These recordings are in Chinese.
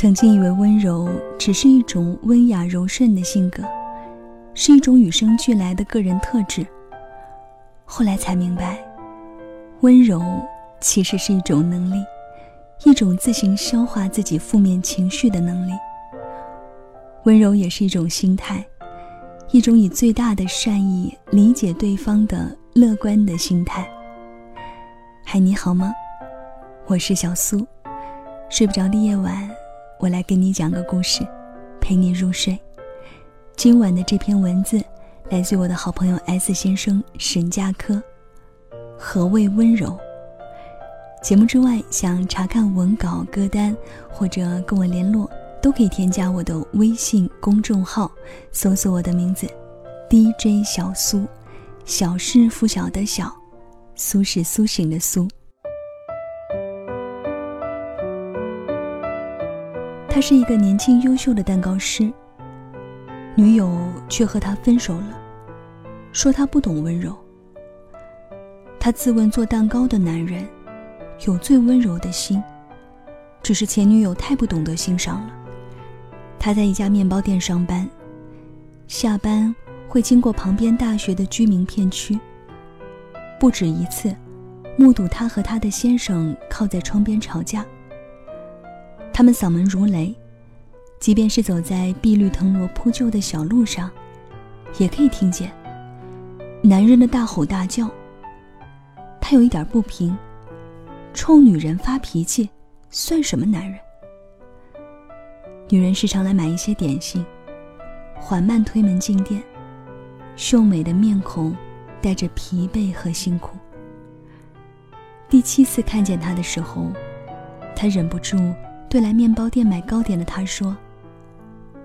曾经以为温柔只是一种温雅柔顺的性格，是一种与生俱来的个人特质。后来才明白，温柔其实是一种能力，一种自行消化自己负面情绪的能力。温柔也是一种心态，一种以最大的善意理解对方的乐观的心态。嗨，你好吗？我是小苏。睡不着的夜晚，我来给你讲个故事，陪你入睡。今晚的这篇文字来自我的好朋友 S 先生沈佳柯。何谓温柔？节目之外，想查看文稿歌单或者跟我联络，都可以添加我的微信公众号，搜索我的名字 DJ 小苏。小是拂晓的小，苏是苏醒的苏。他是一个年轻优秀的蛋糕师，女友却和他分手了，说他不懂温柔。他自问做蛋糕的男人，有最温柔的心，只是前女友太不懂得欣赏了。他在一家面包店上班，下班会经过旁边大学的居民片区，不止一次，目睹他和他的先生靠在窗边吵架。他们嗓门如雷，即便是走在碧绿藤萝铺就的小路上，也可以听见男人的大吼大叫。他有一点不平，冲女人发脾气，算什么男人？女人时常来买一些点心，缓慢推门进店，秀美的面孔带着疲惫和辛苦。第七次看见他的时候，他忍不住。对来面包店买糕点的他说：“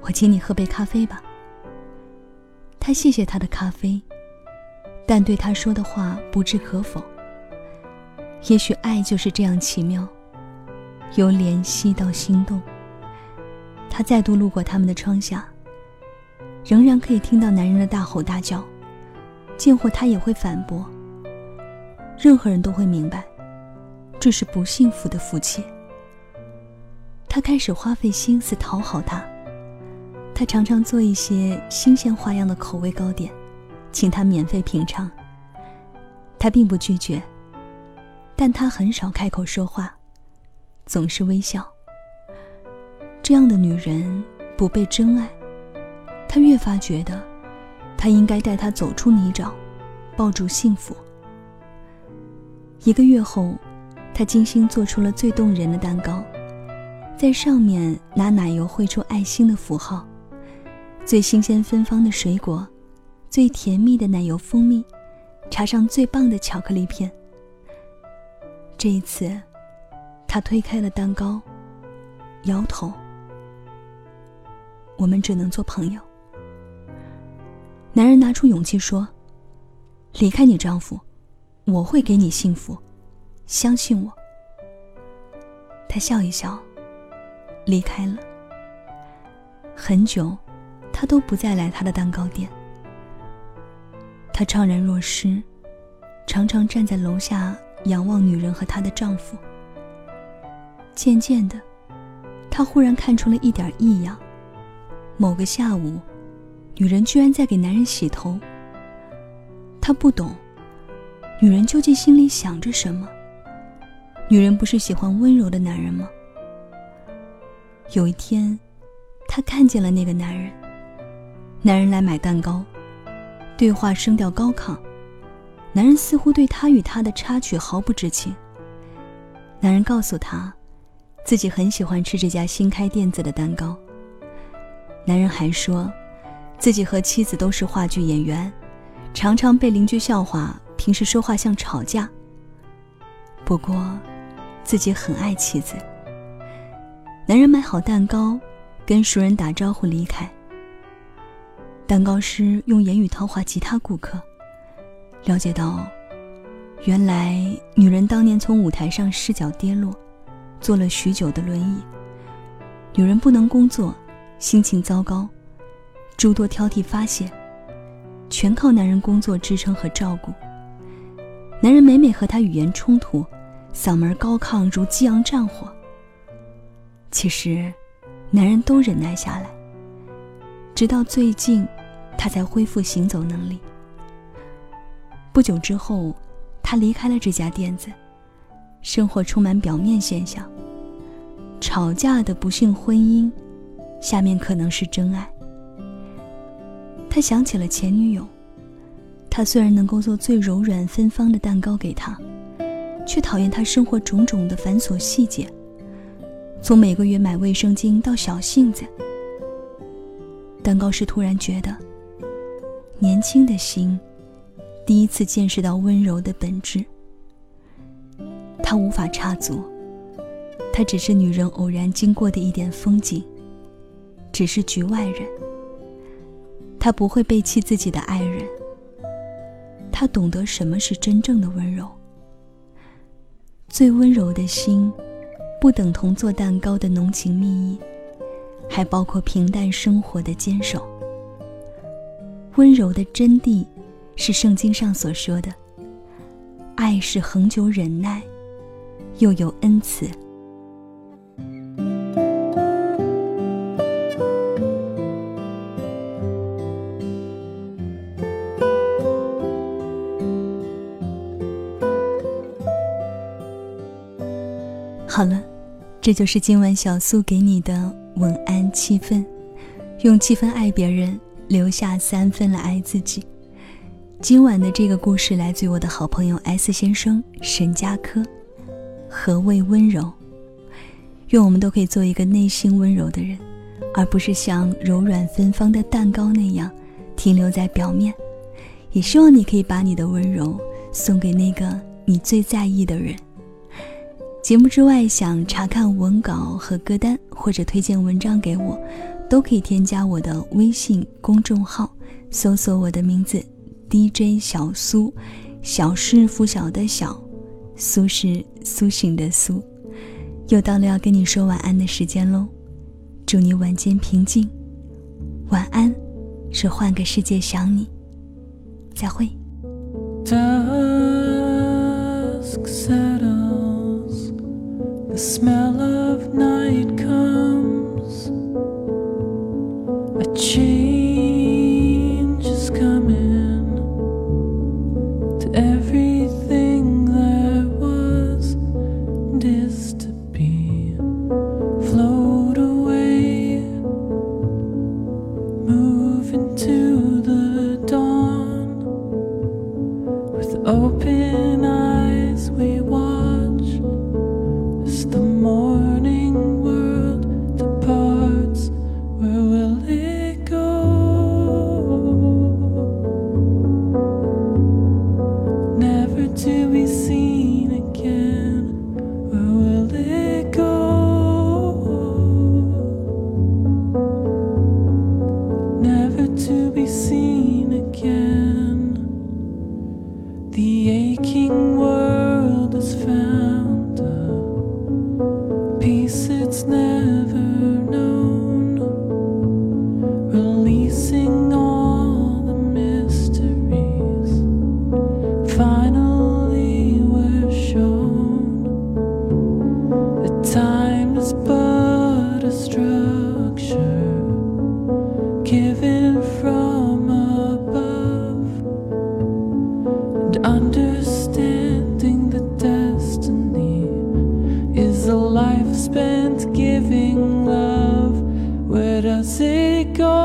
我请你喝杯咖啡吧。”他谢谢他的咖啡，但对他说的话不置可否。也许爱就是这样奇妙，由怜惜到心动。他再度路过他们的窗下，仍然可以听到男人的大吼大叫，见或他也会反驳。任何人都会明白，这是不幸福的夫妻。他开始花费心思讨好他，他常常做一些新鲜花样的口味糕点，请他免费品尝。他并不拒绝，但他很少开口说话，总是微笑。这样的女人不被真爱，他越发觉得，他应该带她走出泥沼，抱住幸福。一个月后，他精心做出了最动人的蛋糕。在上面拿奶油绘出爱心的符号，最新鲜芬芳的水果，最甜蜜的奶油蜂蜜，插上最棒的巧克力片。这一次，他推开了蛋糕，摇头：“我们只能做朋友。”男人拿出勇气说：“离开你丈夫，我会给你幸福，相信我。”他笑一笑。离开了很久，他都不再来他的蛋糕店。他怅然若失，常常站在楼下仰望女人和她的丈夫。渐渐的，他忽然看出了一点异样。某个下午，女人居然在给男人洗头。他不懂，女人究竟心里想着什么？女人不是喜欢温柔的男人吗？有一天，他看见了那个男人。男人来买蛋糕，对话声调高亢。男人似乎对他与他的插曲毫不知情。男人告诉他，自己很喜欢吃这家新开店子的蛋糕。男人还说，自己和妻子都是话剧演员，常常被邻居笑话，平时说话像吵架。不过，自己很爱妻子。男人买好蛋糕，跟熟人打招呼离开。蛋糕师用言语套话其他顾客，了解到，原来女人当年从舞台上失脚跌落，坐了许久的轮椅。女人不能工作，心情糟糕，诸多挑剔发泄，全靠男人工作支撑和照顾。男人每每和她语言冲突，嗓门高亢如激昂战火。其实，男人都忍耐下来，直到最近，他才恢复行走能力。不久之后，他离开了这家店子，生活充满表面现象。吵架的不幸婚姻，下面可能是真爱。他想起了前女友，他虽然能够做最柔软芬芳的蛋糕给她，却讨厌她生活种种的繁琐细节，从每个月买卫生巾到小性子。蛋糕师突然觉得，年轻的心，第一次见识到温柔的本质。他无法插足。他只是女人偶然经过的一点风景，只是局外人。他不会背弃自己的爱人。他懂得什么是真正的温柔。最温柔的心，不等同做蛋糕的浓情蜜意，还包括平淡生活的坚守。温柔的真谛，是圣经上所说的：爱是恒久忍耐，又有恩慈。好了，这就是今晚小苏给你的晚安七分，用七分爱别人，留下三分来爱自己。今晚的这个故事来自于我的好朋友 S 先生沈佳柯。何谓温柔？愿我们都可以做一个内心温柔的人，而不是像柔软芬芳的蛋糕那样停留在表面。也希望你可以把你的温柔送给那个你最在意的人。节目之外，想查看文稿和歌单，或者推荐文章给我，都可以添加我的微信公众号，搜索我的名字 DJ 小苏，小是拂晓的小，苏是苏醒的苏。又到了要跟你说晚安的时间喽，祝你晚间平静，晚安，是换个世界想你，再会。The smell of night comes. A change is coming to everything a life spent giving love? Where does it go?